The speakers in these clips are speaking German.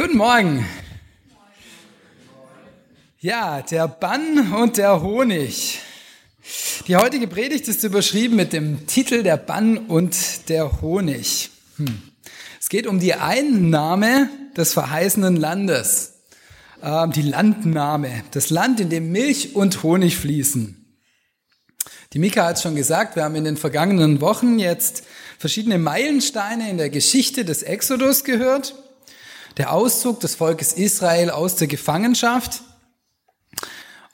Guten Morgen. Ja, der Bann und der Honig. Die heutige Predigt ist überschrieben mit dem Titel Der Bann und der Honig. Hm. Es geht um die Einnahme des verheißenen Landes, ähm, die Landnahme, das Land, in dem Milch und Honig fließen. Die Mika hat es schon gesagt, wir haben in den vergangenen Wochen jetzt verschiedene Meilensteine in der Geschichte des Exodus gehört. Der Auszug des Volkes Israel aus der Gefangenschaft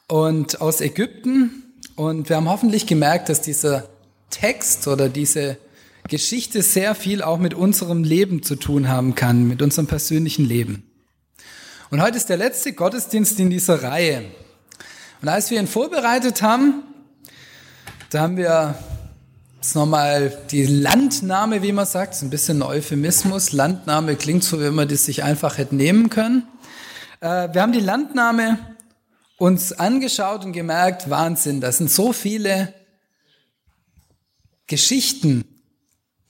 und aus Ägypten. Und wir haben hoffentlich gemerkt, dass dieser Text oder diese Geschichte sehr viel auch mit unserem Leben zu tun haben kann, mit unserem persönlichen Leben. Und heute ist der letzte Gottesdienst in dieser Reihe. Und als wir ihn vorbereitet haben, da haben wir jetzt nochmal die Landnahme, wie man sagt, ist ein bisschen ein Euphemismus. Landnahme klingt so, wie man das sich einfach hätte nehmen können. Äh, wir haben die Landnahme uns angeschaut und gemerkt, Wahnsinn, das sind so viele Geschichten,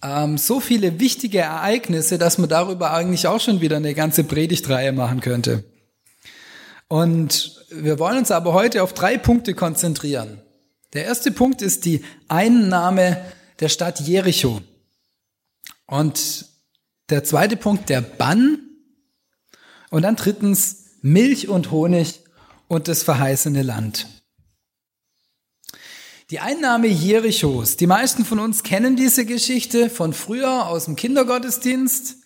ähm, so viele wichtige Ereignisse, dass man darüber eigentlich auch schon wieder eine ganze Predigtreihe machen könnte. Und wir wollen uns aber heute auf drei Punkte konzentrieren. Der erste Punkt ist die Einnahme der Stadt Jericho. Und der zweite Punkt der Bann. Und dann drittens Milch und Honig und das verheißene Land. Die Einnahme Jerichos. Die meisten von uns kennen diese Geschichte von früher aus dem Kindergottesdienst.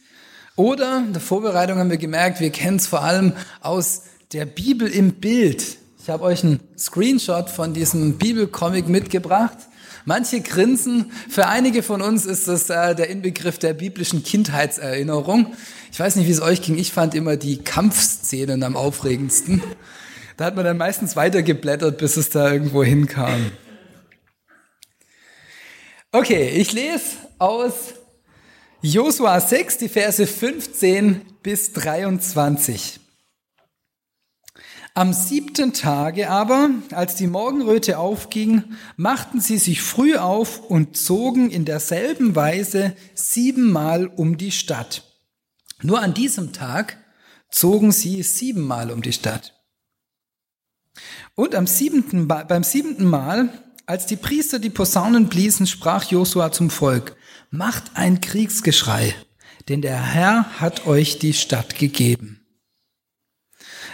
Oder in der Vorbereitung haben wir gemerkt, wir kennen es vor allem aus der Bibel im Bild. Ich habe euch einen Screenshot von diesem Bibelcomic mitgebracht. Manche grinsen. Für einige von uns ist das äh, der Inbegriff der biblischen Kindheitserinnerung. Ich weiß nicht, wie es euch ging. Ich fand immer die Kampfszenen am aufregendsten. Da hat man dann meistens weitergeblättert, bis es da irgendwo hinkam. Okay, ich lese aus Josua 6, die Verse 15 bis 23. Am siebten Tage aber, als die Morgenröte aufging, machten sie sich früh auf und zogen in derselben Weise siebenmal um die Stadt. Nur an diesem Tag zogen sie siebenmal um die Stadt. Und am siebenten, beim siebenten Mal, als die Priester die Posaunen bliesen, sprach Josua zum Volk, macht ein Kriegsgeschrei, denn der Herr hat euch die Stadt gegeben.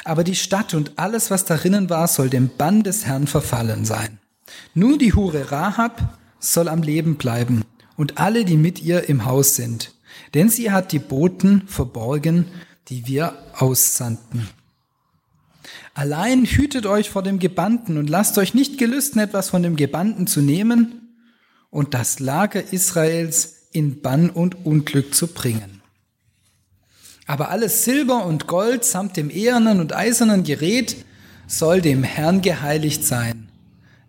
Aber die Stadt und alles, was darinnen war, soll dem Bann des Herrn verfallen sein. Nur die Hure Rahab soll am Leben bleiben und alle, die mit ihr im Haus sind. Denn sie hat die Boten verborgen, die wir aussandten. Allein hütet euch vor dem Gebannten und lasst euch nicht gelüsten, etwas von dem Gebannten zu nehmen und das Lager Israels in Bann und Unglück zu bringen. Aber alles Silber und Gold samt dem ehernen und eisernen Gerät soll dem Herrn geheiligt sein,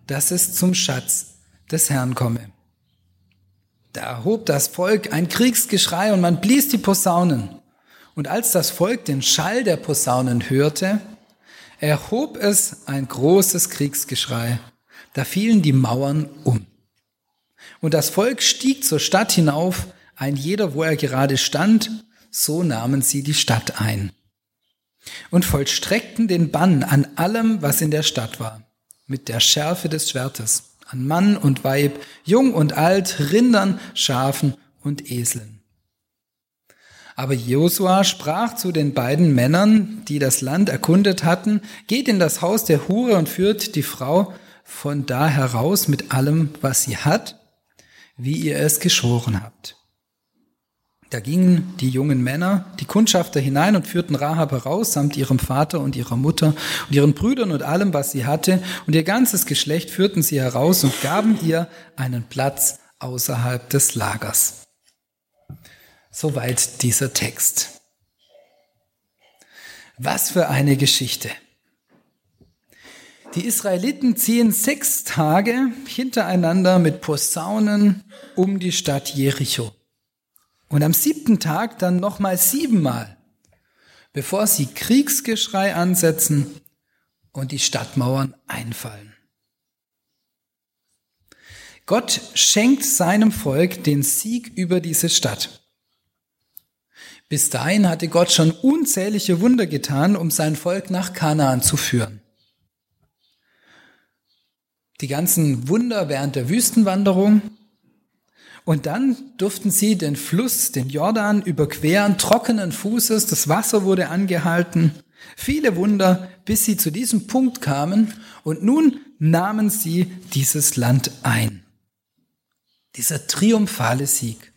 dass es zum Schatz des Herrn komme. Da erhob das Volk ein Kriegsgeschrei und man blies die Posaunen. Und als das Volk den Schall der Posaunen hörte, erhob es ein großes Kriegsgeschrei. Da fielen die Mauern um. Und das Volk stieg zur Stadt hinauf, ein jeder, wo er gerade stand, so nahmen sie die Stadt ein und vollstreckten den Bann an allem, was in der Stadt war, mit der Schärfe des Schwertes, an Mann und Weib, jung und alt, Rindern, Schafen und Eseln. Aber Josua sprach zu den beiden Männern, die das Land erkundet hatten, geht in das Haus der Hure und führt die Frau von da heraus mit allem, was sie hat, wie ihr es geschworen habt. Da gingen die jungen Männer, die Kundschafter hinein und führten Rahab heraus, samt ihrem Vater und ihrer Mutter und ihren Brüdern und allem, was sie hatte, und ihr ganzes Geschlecht führten sie heraus und gaben ihr einen Platz außerhalb des Lagers. Soweit dieser Text. Was für eine Geschichte. Die Israeliten ziehen sechs Tage hintereinander mit Posaunen um die Stadt Jericho. Und am siebten Tag dann nochmal siebenmal, bevor sie Kriegsgeschrei ansetzen und die Stadtmauern einfallen. Gott schenkt seinem Volk den Sieg über diese Stadt. Bis dahin hatte Gott schon unzählige Wunder getan, um sein Volk nach Kanaan zu führen. Die ganzen Wunder während der Wüstenwanderung. Und dann durften sie den Fluss, den Jordan, überqueren, trockenen Fußes, das Wasser wurde angehalten. Viele Wunder, bis sie zu diesem Punkt kamen und nun nahmen sie dieses Land ein. Dieser triumphale Sieg.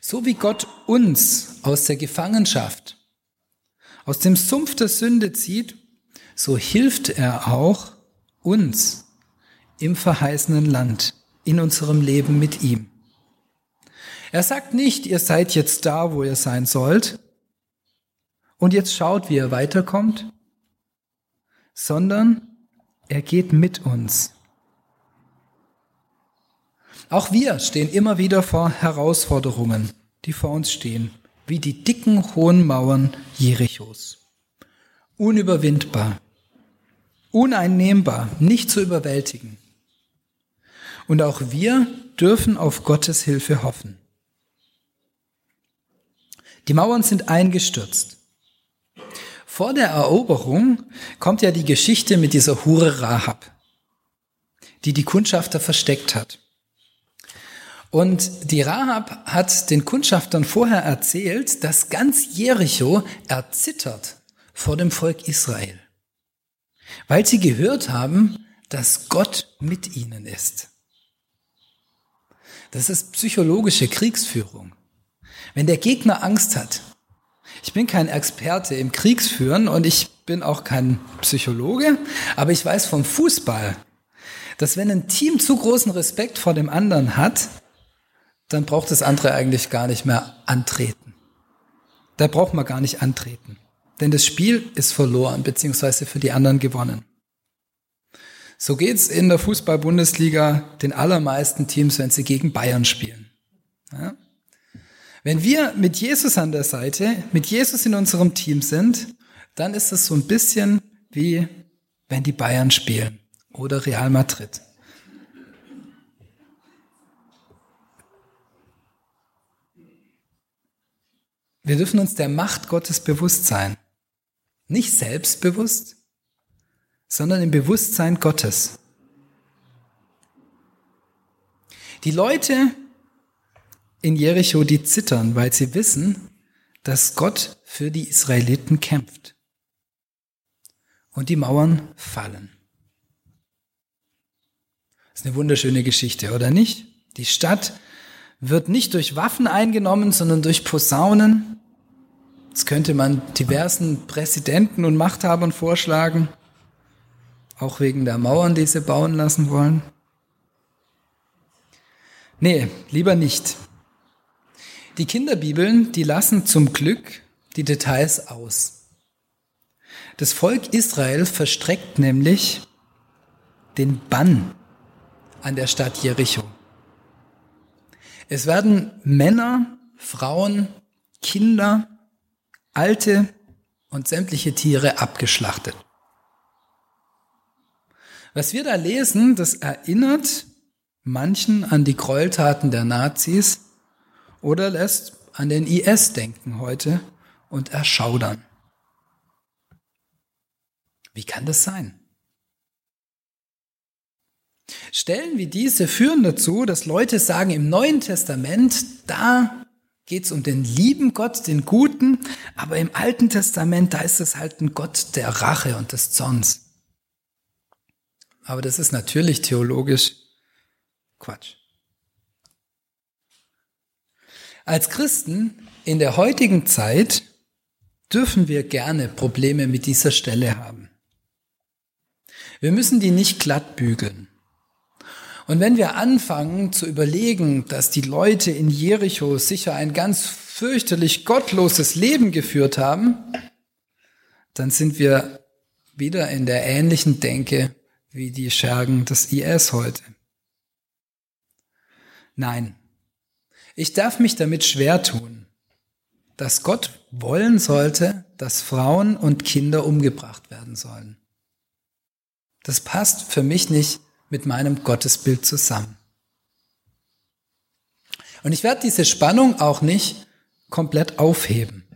So wie Gott uns aus der Gefangenschaft, aus dem Sumpf der Sünde zieht, so hilft er auch uns im verheißenen Land, in unserem Leben mit ihm. Er sagt nicht, ihr seid jetzt da, wo ihr sein sollt, und jetzt schaut, wie ihr weiterkommt, sondern er geht mit uns. Auch wir stehen immer wieder vor Herausforderungen, die vor uns stehen, wie die dicken, hohen Mauern Jerichos. Unüberwindbar, uneinnehmbar, nicht zu überwältigen. Und auch wir dürfen auf Gottes Hilfe hoffen. Die Mauern sind eingestürzt. Vor der Eroberung kommt ja die Geschichte mit dieser Hure Rahab, die die Kundschafter versteckt hat. Und die Rahab hat den Kundschaftern vorher erzählt, dass ganz Jericho erzittert vor dem Volk Israel, weil sie gehört haben, dass Gott mit ihnen ist. Das ist psychologische Kriegsführung. Wenn der Gegner Angst hat, ich bin kein Experte im Kriegsführen und ich bin auch kein Psychologe, aber ich weiß vom Fußball, dass wenn ein Team zu großen Respekt vor dem anderen hat, dann braucht das andere eigentlich gar nicht mehr antreten. Da braucht man gar nicht antreten. Denn das Spiel ist verloren, beziehungsweise für die anderen gewonnen. So geht's in der Fußball-Bundesliga den allermeisten Teams, wenn sie gegen Bayern spielen. Ja? Wenn wir mit Jesus an der Seite, mit Jesus in unserem Team sind, dann ist es so ein bisschen wie wenn die Bayern spielen oder Real Madrid. Wir dürfen uns der Macht Gottes bewusst sein. Nicht selbstbewusst, sondern im Bewusstsein Gottes. Die Leute in Jericho, die zittern, weil sie wissen, dass Gott für die Israeliten kämpft. Und die Mauern fallen. Das ist eine wunderschöne Geschichte, oder nicht? Die Stadt wird nicht durch Waffen eingenommen, sondern durch Posaunen. Das könnte man diversen Präsidenten und Machthabern vorschlagen, auch wegen der Mauern, die sie bauen lassen wollen. Nee, lieber nicht. Die Kinderbibeln, die lassen zum Glück die Details aus. Das Volk Israel verstreckt nämlich den Bann an der Stadt Jericho. Es werden Männer, Frauen, Kinder alte und sämtliche Tiere abgeschlachtet. Was wir da lesen, das erinnert manchen an die Gräueltaten der Nazis oder lässt an den IS denken heute und erschaudern. Wie kann das sein? Stellen wie diese führen dazu, dass Leute sagen, im Neuen Testament, da geht es um den lieben Gott, den Guten, aber im Alten Testament, da ist es halt ein Gott der Rache und des Zorns. Aber das ist natürlich theologisch Quatsch. Als Christen in der heutigen Zeit dürfen wir gerne Probleme mit dieser Stelle haben. Wir müssen die nicht glatt bügeln. Und wenn wir anfangen zu überlegen, dass die Leute in Jericho sicher ein ganz fürchterlich gottloses Leben geführt haben, dann sind wir wieder in der ähnlichen Denke wie die Schergen des IS heute. Nein, ich darf mich damit schwer tun, dass Gott wollen sollte, dass Frauen und Kinder umgebracht werden sollen. Das passt für mich nicht mit meinem Gottesbild zusammen. Und ich werde diese Spannung auch nicht komplett aufheben.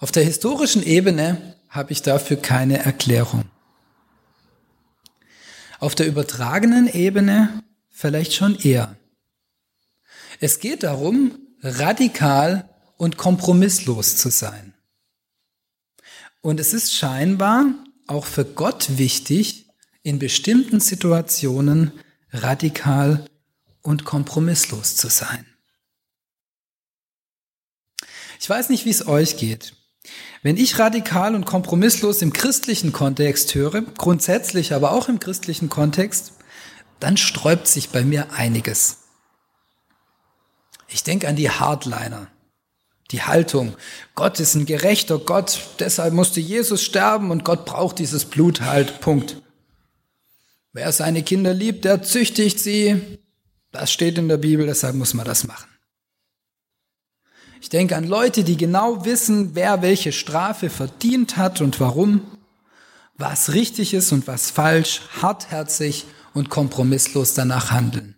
Auf der historischen Ebene habe ich dafür keine Erklärung. Auf der übertragenen Ebene vielleicht schon eher. Es geht darum, radikal und kompromisslos zu sein. Und es ist scheinbar auch für Gott wichtig, in bestimmten Situationen radikal und kompromisslos zu sein. Ich weiß nicht, wie es euch geht. Wenn ich radikal und kompromisslos im christlichen Kontext höre, grundsätzlich aber auch im christlichen Kontext, dann sträubt sich bei mir einiges. Ich denke an die Hardliner, die Haltung, Gott ist ein gerechter Gott, deshalb musste Jesus sterben und Gott braucht dieses Blut halt, Punkt. Wer seine Kinder liebt, der züchtigt sie, das steht in der Bibel, deshalb muss man das machen. Ich denke an Leute, die genau wissen, wer welche Strafe verdient hat und warum, was richtig ist und was falsch, hartherzig und kompromisslos danach handeln.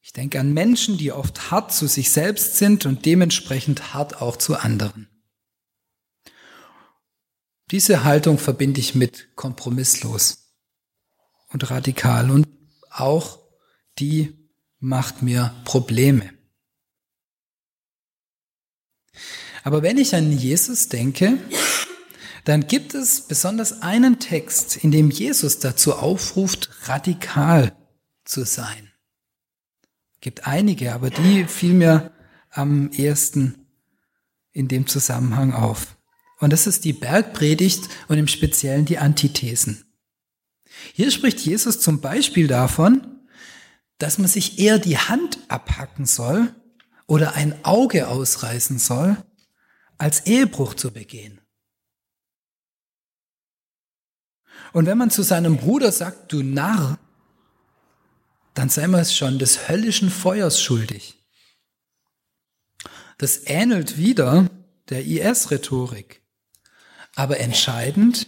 Ich denke an Menschen, die oft hart zu sich selbst sind und dementsprechend hart auch zu anderen. Diese Haltung verbinde ich mit kompromisslos und radikal und auch die macht mir Probleme. Aber wenn ich an Jesus denke, dann gibt es besonders einen Text, in dem Jesus dazu aufruft, radikal zu sein. Gibt einige, aber die fiel mir am ersten in dem Zusammenhang auf. Und das ist die Bergpredigt und im Speziellen die Antithesen. Hier spricht Jesus zum Beispiel davon, dass man sich eher die Hand abhacken soll oder ein Auge ausreißen soll, als Ehebruch zu begehen. Und wenn man zu seinem Bruder sagt, du Narr, dann sei man es schon des höllischen Feuers schuldig. Das ähnelt wieder der IS-Rhetorik. Aber entscheidend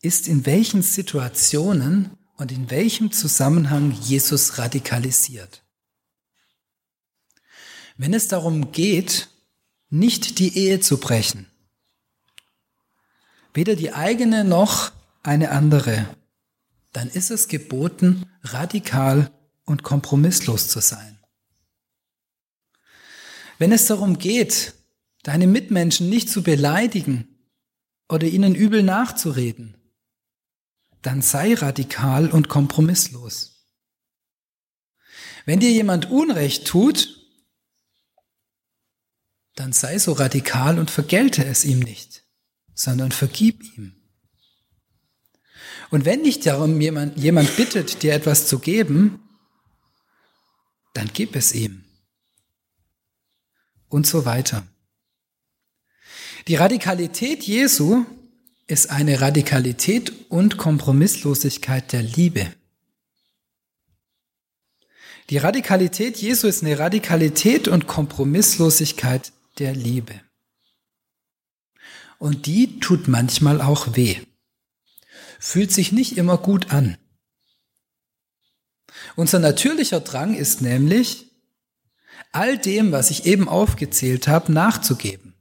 ist, in welchen Situationen und in welchem Zusammenhang Jesus radikalisiert. Wenn es darum geht, nicht die Ehe zu brechen. Weder die eigene noch eine andere. Dann ist es geboten, radikal und kompromisslos zu sein. Wenn es darum geht, deine Mitmenschen nicht zu beleidigen oder ihnen übel nachzureden, dann sei radikal und kompromisslos. Wenn dir jemand Unrecht tut, dann sei so radikal und vergelte es ihm nicht, sondern vergib ihm. Und wenn dich darum jemand, jemand bittet, dir etwas zu geben, dann gib es ihm. Und so weiter. Die Radikalität Jesu ist eine Radikalität und Kompromisslosigkeit der Liebe. Die Radikalität Jesu ist eine Radikalität und Kompromisslosigkeit der Liebe. Und die tut manchmal auch weh. Fühlt sich nicht immer gut an. Unser natürlicher Drang ist nämlich, all dem, was ich eben aufgezählt habe, nachzugeben.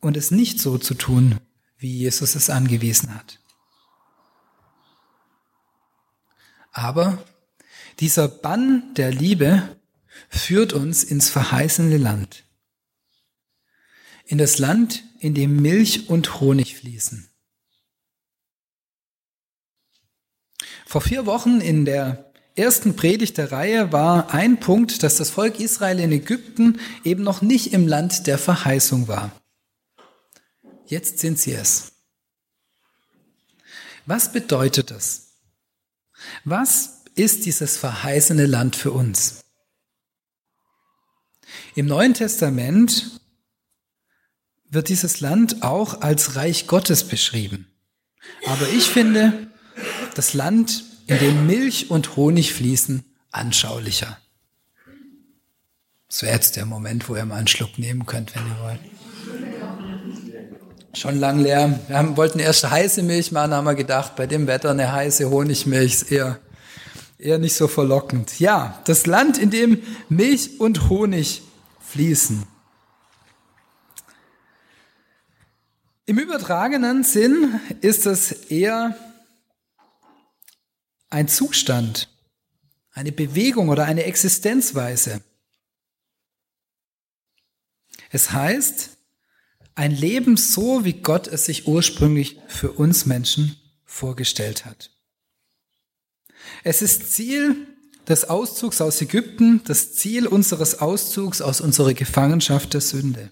Und es nicht so zu tun, wie Jesus es angewiesen hat. Aber dieser Bann der Liebe führt uns ins verheißene Land. In das Land, in dem Milch und Honig fließen. Vor vier Wochen in der ersten Predigt der Reihe war ein Punkt, dass das Volk Israel in Ägypten eben noch nicht im Land der Verheißung war. Jetzt sind sie es. Was bedeutet das? Was ist dieses verheißene Land für uns? Im Neuen Testament wird dieses Land auch als Reich Gottes beschrieben. Aber ich finde das Land, in dem Milch und Honig fließen, anschaulicher. Das wäre jetzt der Moment, wo ihr mal einen Schluck nehmen könnt, wenn ihr wollt. Schon lang leer. Wir haben, wollten erst heiße Milch machen, haben wir gedacht, bei dem Wetter eine heiße Honigmilch ist eher eher nicht so verlockend. Ja, das Land, in dem Milch und Honig fließen. Im übertragenen Sinn ist es eher ein Zustand, eine Bewegung oder eine Existenzweise. Es heißt, ein Leben so, wie Gott es sich ursprünglich für uns Menschen vorgestellt hat. Es ist Ziel des Auszugs aus Ägypten, das Ziel unseres Auszugs aus unserer Gefangenschaft der Sünde.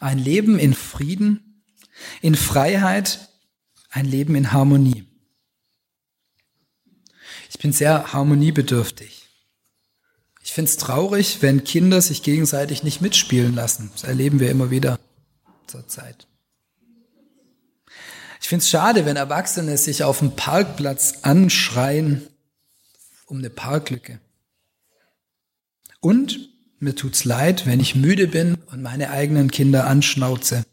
Ein Leben in Frieden, in Freiheit, ein Leben in Harmonie. Ich bin sehr harmoniebedürftig. Ich finde es traurig, wenn Kinder sich gegenseitig nicht mitspielen lassen. Das erleben wir immer wieder zur Zeit. Ich finde es schade, wenn Erwachsene sich auf dem Parkplatz anschreien um eine Parklücke. Und mir tut's leid, wenn ich müde bin und meine eigenen Kinder anschnauze,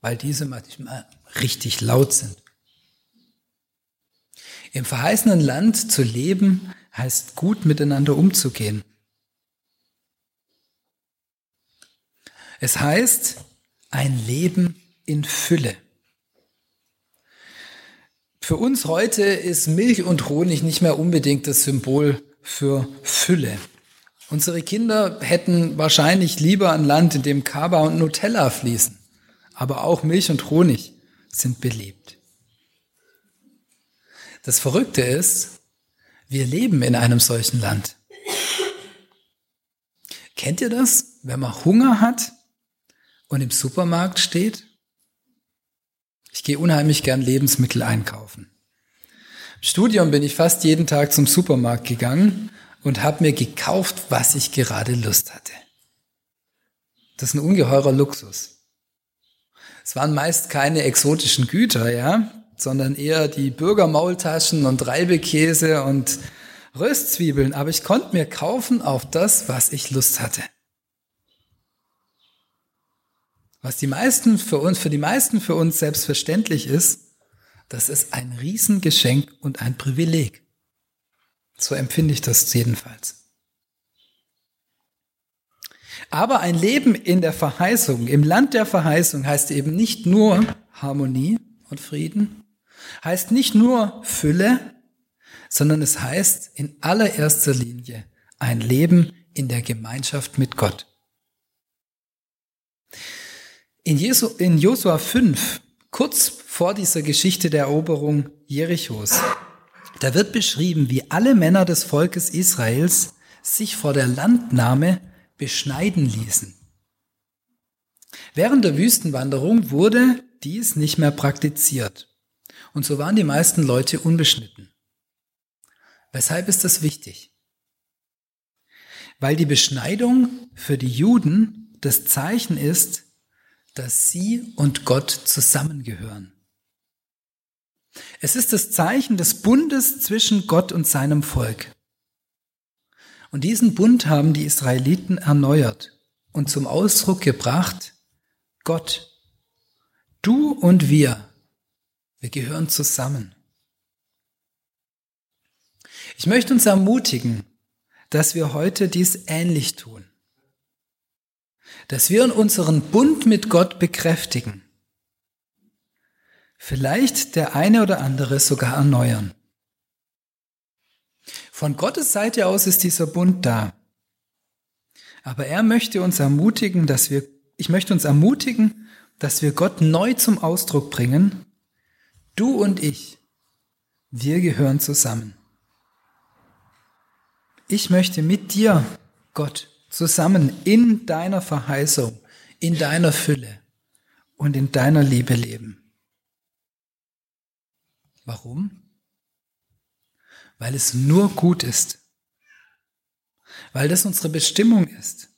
weil diese manchmal richtig laut sind. Im verheißenen Land zu leben heißt gut miteinander umzugehen. Es heißt ein Leben in Fülle. Für uns heute ist Milch und Honig nicht mehr unbedingt das Symbol für Fülle. Unsere Kinder hätten wahrscheinlich lieber ein Land, in dem Kaba und Nutella fließen. Aber auch Milch und Honig sind beliebt. Das Verrückte ist, wir leben in einem solchen Land. Kennt ihr das, wenn man Hunger hat und im Supermarkt steht? Ich gehe unheimlich gern Lebensmittel einkaufen. Im Studium bin ich fast jeden Tag zum Supermarkt gegangen und habe mir gekauft, was ich gerade Lust hatte. Das ist ein ungeheurer Luxus. Es waren meist keine exotischen Güter, ja, sondern eher die Bürgermaultaschen und Reibekäse und Röstzwiebeln, aber ich konnte mir kaufen auf das, was ich Lust hatte. Was die meisten für uns, für die meisten für uns selbstverständlich ist, das ist ein Riesengeschenk und ein Privileg. So empfinde ich das jedenfalls. Aber ein Leben in der Verheißung, im Land der Verheißung heißt eben nicht nur Harmonie und Frieden, heißt nicht nur Fülle, sondern es heißt in allererster Linie ein Leben in der Gemeinschaft mit Gott. In, Jesu, in Josua 5, kurz vor dieser Geschichte der Eroberung Jerichos, da wird beschrieben, wie alle Männer des Volkes Israels sich vor der Landnahme beschneiden ließen. Während der Wüstenwanderung wurde dies nicht mehr praktiziert. Und so waren die meisten Leute unbeschnitten. Weshalb ist das wichtig? Weil die Beschneidung für die Juden das Zeichen ist, dass sie und Gott zusammengehören. Es ist das Zeichen des Bundes zwischen Gott und seinem Volk. Und diesen Bund haben die Israeliten erneuert und zum Ausdruck gebracht, Gott, du und wir, wir gehören zusammen. Ich möchte uns ermutigen, dass wir heute dies ähnlich tun dass wir unseren Bund mit Gott bekräftigen. Vielleicht der eine oder andere sogar erneuern. Von Gottes Seite aus ist dieser Bund da. Aber er möchte uns ermutigen, dass wir, ich möchte uns ermutigen, dass wir Gott neu zum Ausdruck bringen. Du und ich, wir gehören zusammen. Ich möchte mit dir, Gott, zusammen in deiner Verheißung, in deiner Fülle und in deiner Liebe leben. Warum? Weil es nur gut ist. Weil das unsere Bestimmung ist.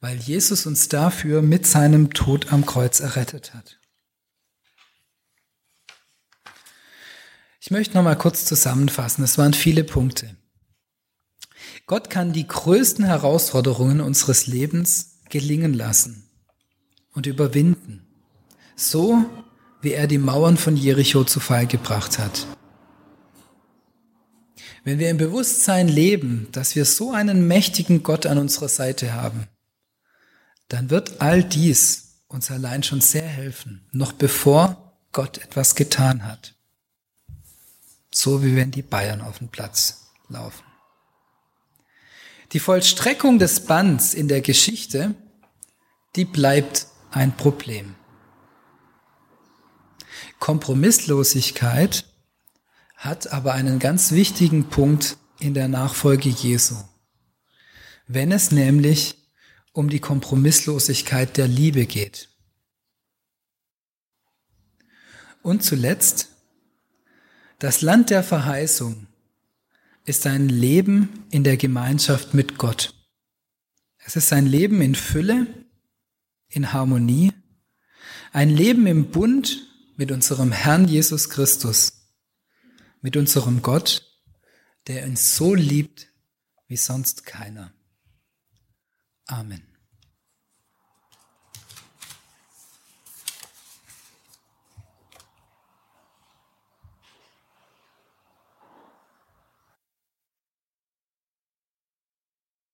Weil Jesus uns dafür mit seinem Tod am Kreuz errettet hat. Ich möchte noch mal kurz zusammenfassen. Es waren viele Punkte. Gott kann die größten Herausforderungen unseres Lebens gelingen lassen und überwinden, so wie er die Mauern von Jericho zu Fall gebracht hat. wenn wir im Bewusstsein leben, dass wir so einen mächtigen Gott an unserer Seite haben, dann wird all dies uns allein schon sehr helfen, noch bevor Gott etwas getan hat. So wie wenn die Bayern auf den Platz laufen. Die Vollstreckung des Bands in der Geschichte, die bleibt ein Problem. Kompromisslosigkeit hat aber einen ganz wichtigen Punkt in der Nachfolge Jesu. Wenn es nämlich um die Kompromisslosigkeit der Liebe geht. Und zuletzt, das Land der Verheißung ist ein Leben in der Gemeinschaft mit Gott. Es ist ein Leben in Fülle, in Harmonie, ein Leben im Bund mit unserem Herrn Jesus Christus mit unserem Gott, der uns so liebt wie sonst keiner. Amen.